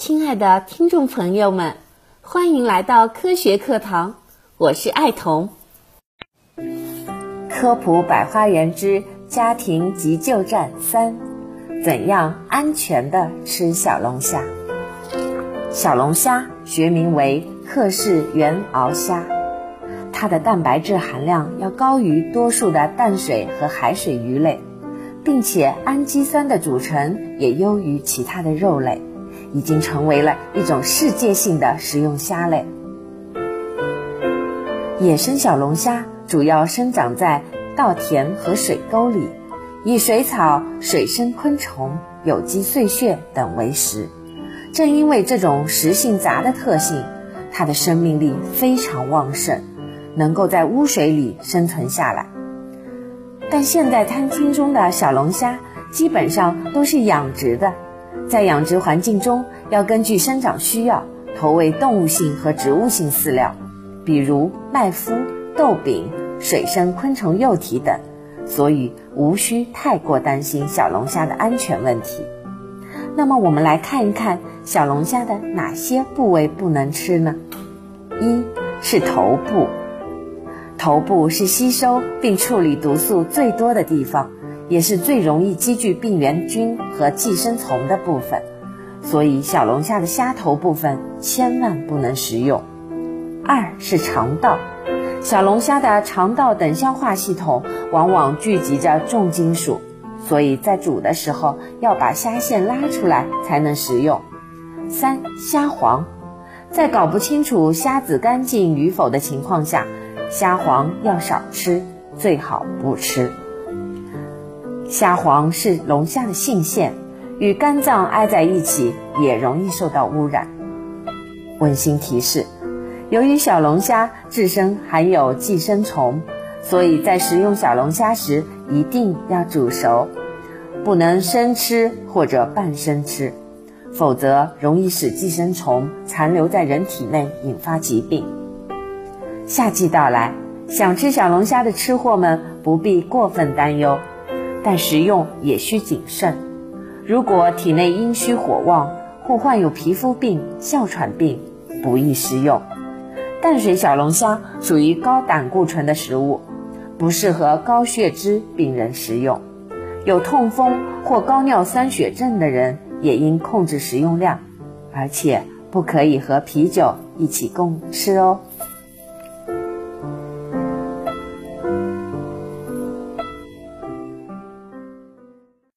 亲爱的听众朋友们，欢迎来到科学课堂，我是爱童。科普百花园之家庭急救站三：怎样安全的吃小龙虾？小龙虾学名为克氏原螯虾，它的蛋白质含量要高于多数的淡水和海水鱼类，并且氨基酸的组成也优于其他的肉类。已经成为了一种世界性的食用虾类。野生小龙虾主要生长在稻田和水沟里，以水草、水生昆虫、有机碎屑等为食。正因为这种食性杂的特性，它的生命力非常旺盛，能够在污水里生存下来。但现在餐厅中的小龙虾基本上都是养殖的。在养殖环境中，要根据生长需要投喂动物性和植物性饲料，比如麦麸、豆饼、水生昆虫幼体等，所以无需太过担心小龙虾的安全问题。那么，我们来看一看小龙虾的哪些部位不能吃呢？一是头部，头部是吸收并处理毒素最多的地方。也是最容易积聚病原菌和寄生虫的部分，所以小龙虾的虾头部分千万不能食用。二是肠道，小龙虾的肠道等消化系统往往聚集着重金属，所以在煮的时候要把虾线拉出来才能食用。三虾黄，在搞不清楚虾子干净与否的情况下，虾黄要少吃，最好不吃。虾黄是龙虾的性腺，与肝脏挨在一起，也容易受到污染。温馨提示：由于小龙虾自身含有寄生虫，所以在食用小龙虾时一定要煮熟，不能生吃或者半生吃，否则容易使寄生虫残留在人体内，引发疾病。夏季到来，想吃小龙虾的吃货们不必过分担忧。但食用也需谨慎。如果体内阴虚火旺或患有皮肤病、哮喘病，不宜食用。淡水小龙虾属于高胆固醇的食物，不适合高血脂病人食用。有痛风或高尿酸血症的人也应控制食用量，而且不可以和啤酒一起共吃哦。